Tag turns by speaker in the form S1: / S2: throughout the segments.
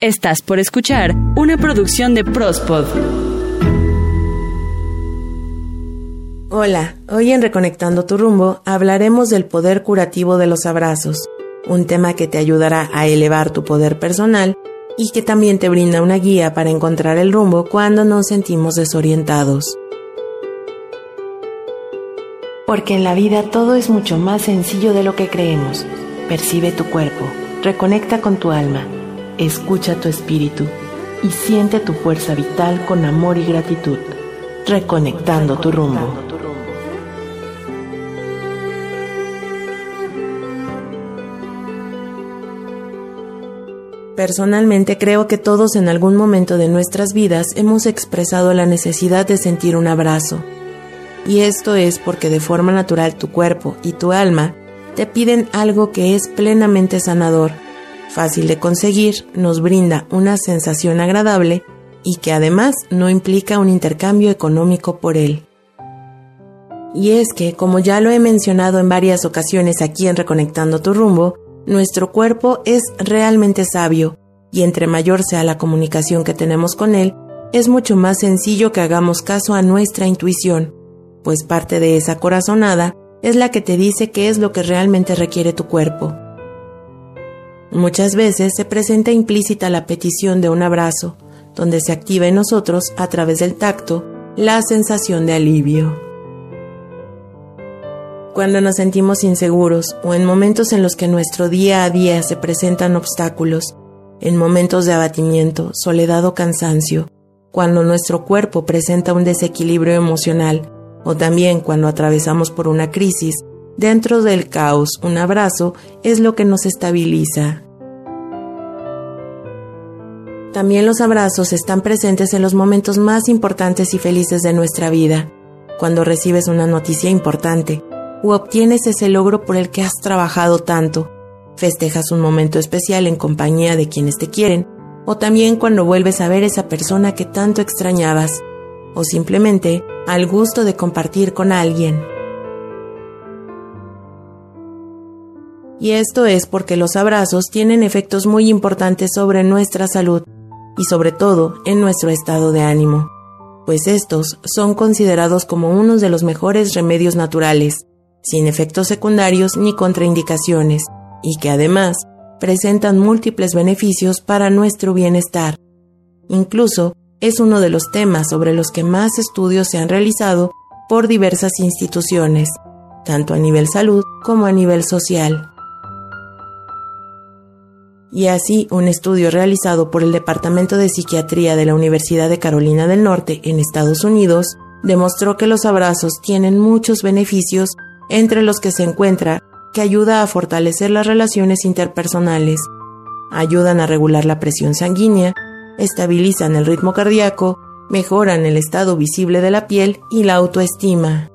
S1: Estás por escuchar una producción de Prospod.
S2: Hola, hoy en Reconectando tu rumbo hablaremos del poder curativo de los abrazos, un tema que te ayudará a elevar tu poder personal y que también te brinda una guía para encontrar el rumbo cuando nos sentimos desorientados. Porque en la vida todo es mucho más sencillo de lo que creemos. Percibe tu cuerpo, reconecta con tu alma Escucha tu espíritu y siente tu fuerza vital con amor y gratitud, reconectando tu rumbo. Personalmente creo que todos en algún momento de nuestras vidas hemos expresado la necesidad de sentir un abrazo. Y esto es porque de forma natural tu cuerpo y tu alma te piden algo que es plenamente sanador fácil de conseguir, nos brinda una sensación agradable y que además no implica un intercambio económico por él. Y es que, como ya lo he mencionado en varias ocasiones aquí en Reconectando tu rumbo, nuestro cuerpo es realmente sabio y entre mayor sea la comunicación que tenemos con él, es mucho más sencillo que hagamos caso a nuestra intuición, pues parte de esa corazonada es la que te dice qué es lo que realmente requiere tu cuerpo. Muchas veces se presenta implícita la petición de un abrazo, donde se activa en nosotros, a través del tacto, la sensación de alivio. Cuando nos sentimos inseguros o en momentos en los que nuestro día a día se presentan obstáculos, en momentos de abatimiento, soledad o cansancio, cuando nuestro cuerpo presenta un desequilibrio emocional o también cuando atravesamos por una crisis, Dentro del caos, un abrazo es lo que nos estabiliza. También los abrazos están presentes en los momentos más importantes y felices de nuestra vida, cuando recibes una noticia importante o obtienes ese logro por el que has trabajado tanto, festejas un momento especial en compañía de quienes te quieren, o también cuando vuelves a ver esa persona que tanto extrañabas, o simplemente al gusto de compartir con alguien. Y esto es porque los abrazos tienen efectos muy importantes sobre nuestra salud y sobre todo en nuestro estado de ánimo, pues estos son considerados como unos de los mejores remedios naturales, sin efectos secundarios ni contraindicaciones, y que además presentan múltiples beneficios para nuestro bienestar. Incluso es uno de los temas sobre los que más estudios se han realizado por diversas instituciones, tanto a nivel salud como a nivel social. Y así, un estudio realizado por el Departamento de Psiquiatría de la Universidad de Carolina del Norte en Estados Unidos demostró que los abrazos tienen muchos beneficios, entre los que se encuentra que ayuda a fortalecer las relaciones interpersonales, ayudan a regular la presión sanguínea, estabilizan el ritmo cardíaco, mejoran el estado visible de la piel y la autoestima.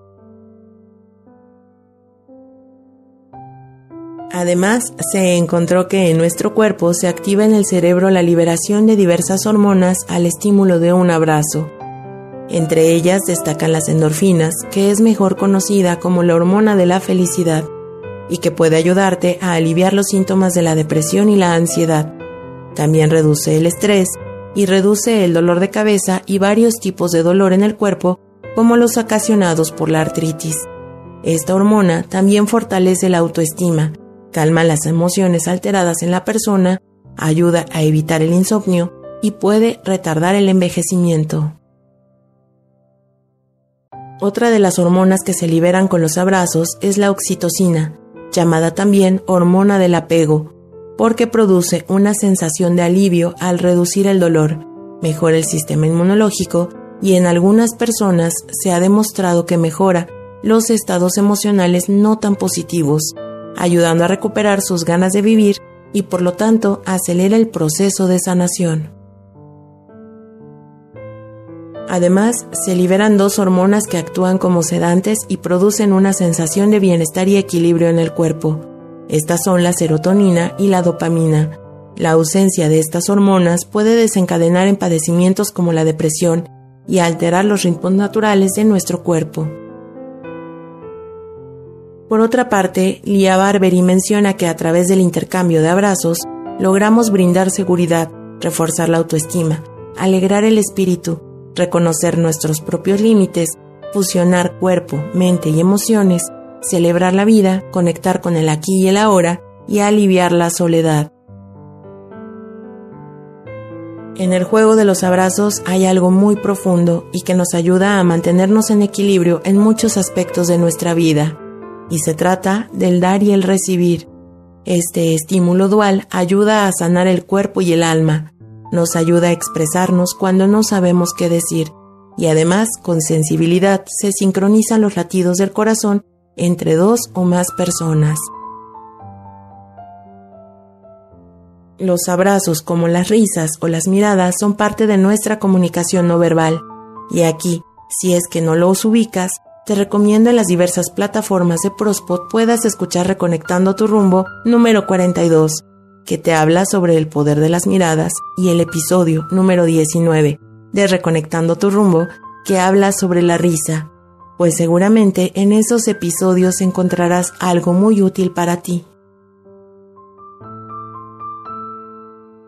S2: Además, se encontró que en nuestro cuerpo se activa en el cerebro la liberación de diversas hormonas al estímulo de un abrazo. Entre ellas destacan las endorfinas, que es mejor conocida como la hormona de la felicidad, y que puede ayudarte a aliviar los síntomas de la depresión y la ansiedad. También reduce el estrés y reduce el dolor de cabeza y varios tipos de dolor en el cuerpo, como los ocasionados por la artritis. Esta hormona también fortalece la autoestima, calma las emociones alteradas en la persona, ayuda a evitar el insomnio y puede retardar el envejecimiento. Otra de las hormonas que se liberan con los abrazos es la oxitocina, llamada también hormona del apego, porque produce una sensación de alivio al reducir el dolor, mejora el sistema inmunológico y en algunas personas se ha demostrado que mejora los estados emocionales no tan positivos, ayudando a recuperar sus ganas de vivir y por lo tanto acelera el proceso de sanación. Además, se liberan dos hormonas que actúan como sedantes y producen una sensación de bienestar y equilibrio en el cuerpo. Estas son la serotonina y la dopamina. La ausencia de estas hormonas puede desencadenar en padecimientos como la depresión y alterar los ritmos naturales de nuestro cuerpo. Por otra parte, Lia Barberi menciona que a través del intercambio de abrazos logramos brindar seguridad, reforzar la autoestima, alegrar el espíritu, reconocer nuestros propios límites, fusionar cuerpo, mente y emociones, celebrar la vida, conectar con el aquí y el ahora y aliviar la soledad. En el juego de los abrazos hay algo muy profundo y que nos ayuda a mantenernos en equilibrio en muchos aspectos de nuestra vida, y se trata del dar y el recibir. Este estímulo dual ayuda a sanar el cuerpo y el alma, nos ayuda a expresarnos cuando no sabemos qué decir, y además con sensibilidad se sincronizan los latidos del corazón entre dos o más personas. Los abrazos como las risas o las miradas son parte de nuestra comunicación no verbal. Y aquí, si es que no los ubicas, te recomiendo en las diversas plataformas de Prospot puedas escuchar Reconectando tu rumbo número 42, que te habla sobre el poder de las miradas, y el episodio número 19 de Reconectando tu rumbo, que habla sobre la risa, pues seguramente en esos episodios encontrarás algo muy útil para ti.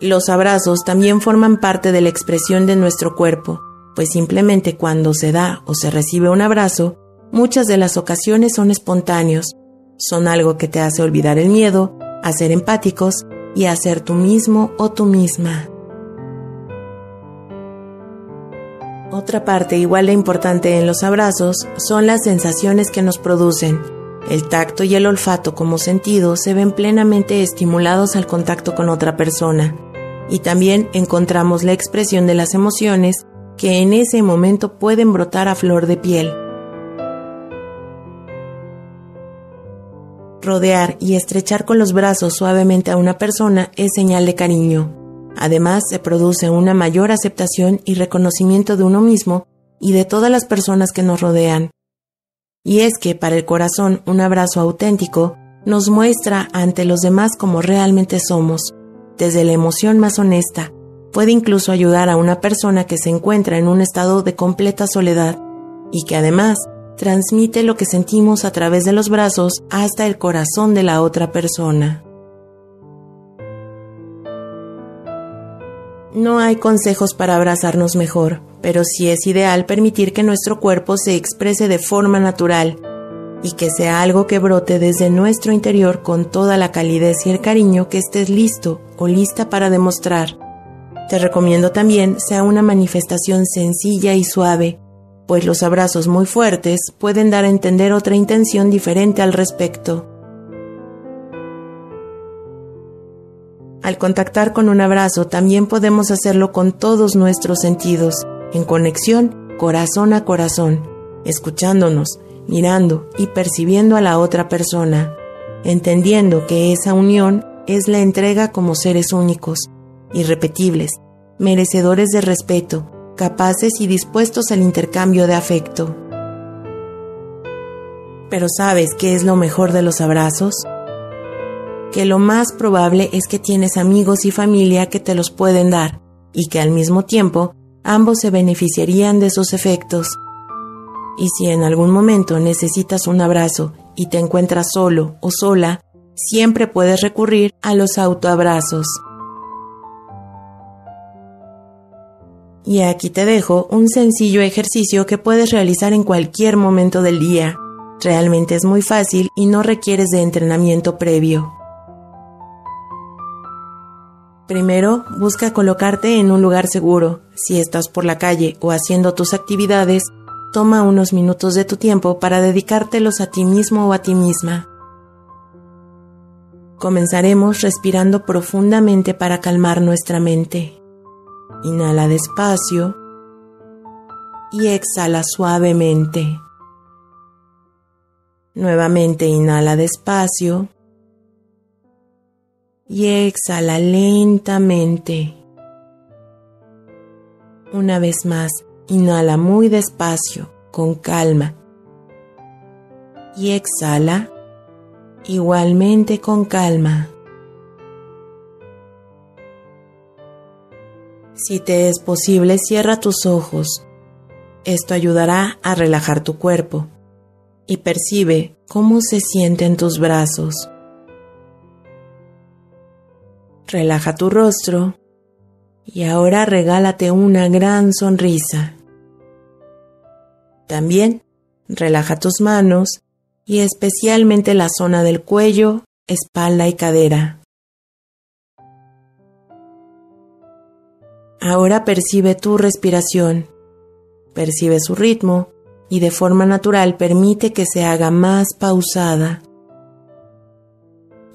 S2: Los abrazos también forman parte de la expresión de nuestro cuerpo, pues simplemente cuando se da o se recibe un abrazo, muchas de las ocasiones son espontáneos, son algo que te hace olvidar el miedo, a ser empáticos y a ser tú mismo o tú misma. Otra parte igual de importante en los abrazos son las sensaciones que nos producen. El tacto y el olfato como sentido se ven plenamente estimulados al contacto con otra persona y también encontramos la expresión de las emociones que en ese momento pueden brotar a flor de piel. Rodear y estrechar con los brazos suavemente a una persona es señal de cariño. Además, se produce una mayor aceptación y reconocimiento de uno mismo y de todas las personas que nos rodean. Y es que para el corazón un abrazo auténtico nos muestra ante los demás como realmente somos, desde la emoción más honesta, puede incluso ayudar a una persona que se encuentra en un estado de completa soledad y que además transmite lo que sentimos a través de los brazos hasta el corazón de la otra persona. No hay consejos para abrazarnos mejor, pero sí es ideal permitir que nuestro cuerpo se exprese de forma natural y que sea algo que brote desde nuestro interior con toda la calidez y el cariño que estés listo o lista para demostrar. Te recomiendo también sea una manifestación sencilla y suave, pues los abrazos muy fuertes pueden dar a entender otra intención diferente al respecto. Al contactar con un abrazo también podemos hacerlo con todos nuestros sentidos, en conexión corazón a corazón, escuchándonos, mirando y percibiendo a la otra persona, entendiendo que esa unión es la entrega como seres únicos, irrepetibles, merecedores de respeto, capaces y dispuestos al intercambio de afecto. Pero ¿sabes qué es lo mejor de los abrazos? Que lo más probable es que tienes amigos y familia que te los pueden dar y que al mismo tiempo ambos se beneficiarían de sus efectos y si en algún momento necesitas un abrazo y te encuentras solo o sola, siempre puedes recurrir a los autoabrazos. Y aquí te dejo un sencillo ejercicio que puedes realizar en cualquier momento del día. Realmente es muy fácil y no requieres de entrenamiento previo. Primero, busca colocarte en un lugar seguro. Si estás por la calle o haciendo tus actividades, Toma unos minutos de tu tiempo para dedicártelos a ti mismo o a ti misma. Comenzaremos respirando profundamente para calmar nuestra mente. Inhala despacio y exhala suavemente. Nuevamente inhala despacio y exhala lentamente. Una vez más, Inhala muy despacio, con calma. Y exhala igualmente con calma. Si te es posible, cierra tus ojos. Esto ayudará a relajar tu cuerpo y percibe cómo se sienten tus brazos. Relaja tu rostro Y ahora regálate una gran sonrisa. También relaja tus manos y especialmente la zona del cuello, espalda y cadera. Ahora percibe tu respiración, percibe su ritmo y de forma natural permite que se haga más pausada.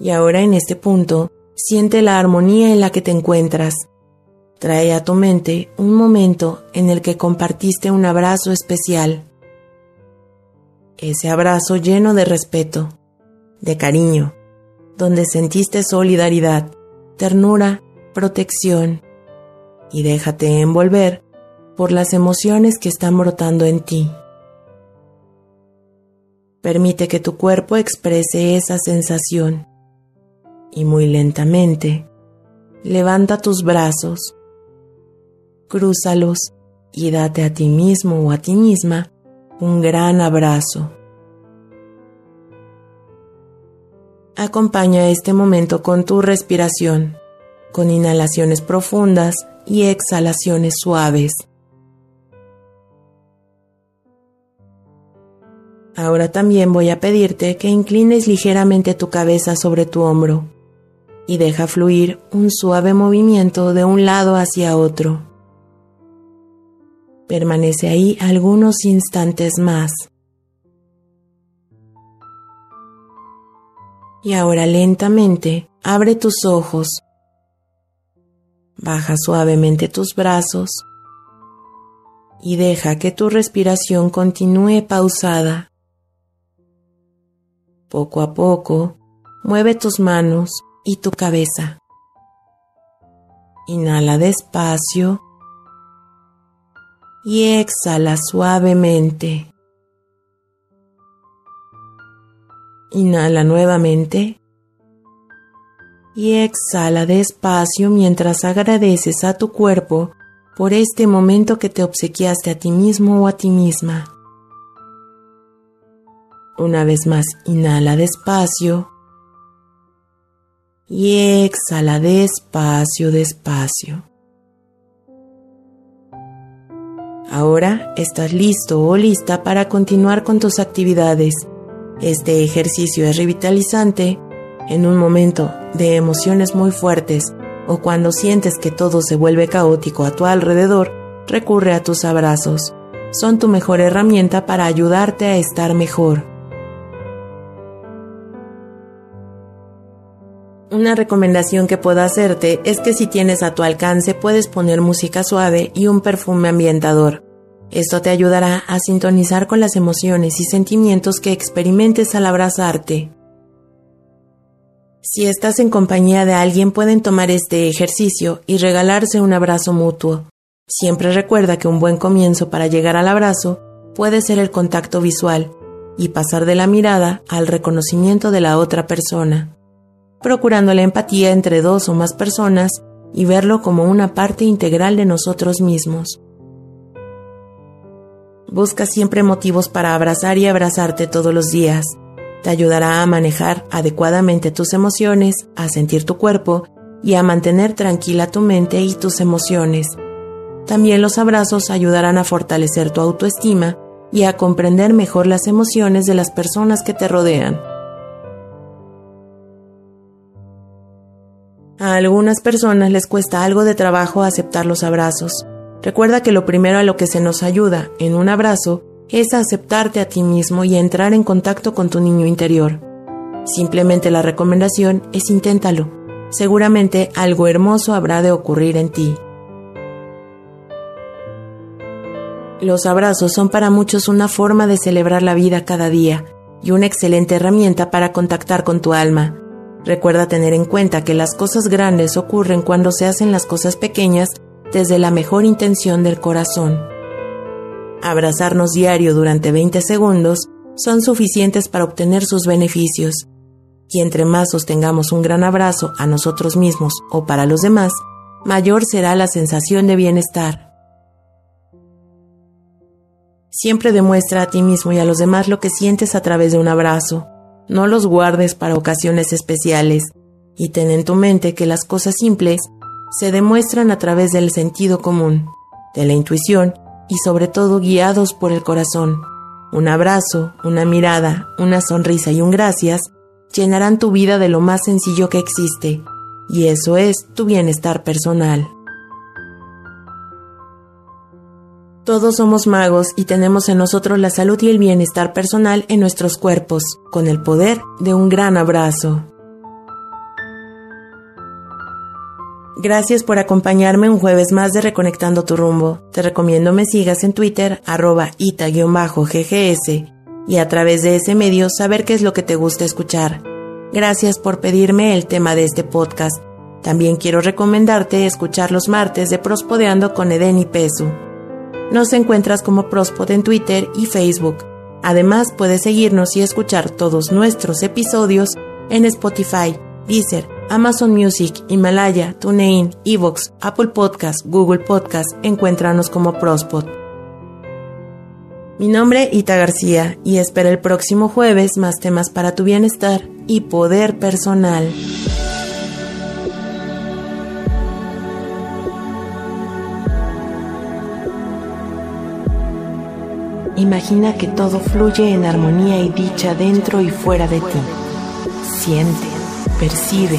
S2: Y ahora en este punto, siente la armonía en la que te encuentras. Trae a tu mente un momento en el que compartiste un abrazo especial. Ese abrazo lleno de respeto, de cariño, donde sentiste solidaridad, ternura, protección y déjate envolver por las emociones que están brotando en ti. Permite que tu cuerpo exprese esa sensación y muy lentamente levanta tus brazos, crúzalos y date a ti mismo o a ti misma un gran abrazo. Acompaña este momento con tu respiración, con inhalaciones profundas y exhalaciones suaves. Ahora también voy a pedirte que inclines ligeramente tu cabeza sobre tu hombro y deja fluir un suave movimiento de un lado hacia otro. Permanece ahí algunos instantes más. Y ahora lentamente abre tus ojos Baja suavemente tus brazos y deja que tu respiración continúe pausada. Poco a poco, mueve tus manos y tu cabeza. Inhala despacio y exhala suavemente. Inhala nuevamente y exhala despacio mientras agradeces a tu cuerpo por este momento que te obsequiaste a ti mismo o a ti misma. Una vez más, inhala despacio y exhala despacio, despacio. Ahora estás listo o lista para continuar con tus actividades. Este ejercicio es revitalizante en un momento de emociones muy fuertes o cuando sientes que todo se vuelve caótico a tu alrededor, recurre a tus abrazos. Son tu mejor herramienta para ayudarte a estar mejor. Una recomendación que puedo hacerte es que si tienes a tu alcance puedes poner música suave y un perfume ambientador. Esto te ayudará a sintonizar con las emociones y sentimientos que experimentes al abrazarte. Si estás en compañía de alguien pueden tomar este ejercicio y regalarse un abrazo mutuo. Siempre recuerda que un buen comienzo para llegar al abrazo puede ser el contacto visual y pasar de la mirada al reconocimiento de la otra persona, procurando la empatía entre dos o más personas y verlo como una parte integral de nosotros mismos. Busca siempre motivos para abrazar y abrazarte todos los días te ayudará a manejar adecuadamente tus emociones, a sentir tu cuerpo y a mantener tranquila tu mente y tus emociones. También los abrazos ayudarán a fortalecer tu autoestima y a comprender mejor las emociones de las personas que te rodean. A algunas personas les cuesta algo de trabajo aceptar los abrazos. Recuerda que lo primero a lo que se nos ayuda en un abrazo es aceptarte a ti mismo y entrar en contacto con tu niño interior. Simplemente la recomendación es inténtalo. Seguramente algo hermoso habrá de ocurrir en ti. Los abrazos son para muchos una forma de celebrar la vida cada día y una excelente herramienta para contactar con tu alma. Recuerda tener en cuenta que las cosas grandes ocurren cuando se hacen las cosas pequeñas desde la mejor intención del corazón abrazarnos diario durante 20 segundos son suficientes para obtener sus beneficios. Y entre más sostengamos un gran abrazo a nosotros mismos o para los demás, mayor será la sensación de bienestar. Siempre demuestra a ti mismo y a los demás lo que sientes a través de un abrazo. No los guardes para ocasiones especiales y ten en tu mente que las cosas simples se demuestran a través del sentido común, de la intuición y sobre todo guiados por el corazón. Un abrazo, una mirada, una sonrisa y un gracias llenarán tu vida de lo más sencillo que existe, y eso es tu bienestar personal. Todos somos magos y tenemos en nosotros la salud y el bienestar personal en nuestros cuerpos, con el poder de un gran abrazo. Gracias por acompañarme un jueves más de Reconectando tu rumbo. Te recomiendo me sigas en Twitter, arroba ita-ggs, y a través de ese medio saber qué es lo que te gusta escuchar. Gracias por pedirme el tema de este podcast. También quiero recomendarte escuchar los martes de Prospodeando con Eden y Pesu. Nos encuentras como Prospod en Twitter y Facebook. Además, puedes seguirnos y escuchar todos nuestros episodios en Spotify, Deezer, Amazon Music, Himalaya, TuneIn, Evox, Apple Podcast, Google Podcast. Encuéntranos como Prospod. Mi nombre es Ita García y espero el próximo jueves más temas para tu bienestar y poder personal. Imagina que todo fluye en armonía y dicha dentro y fuera de ti. Siente, percibe,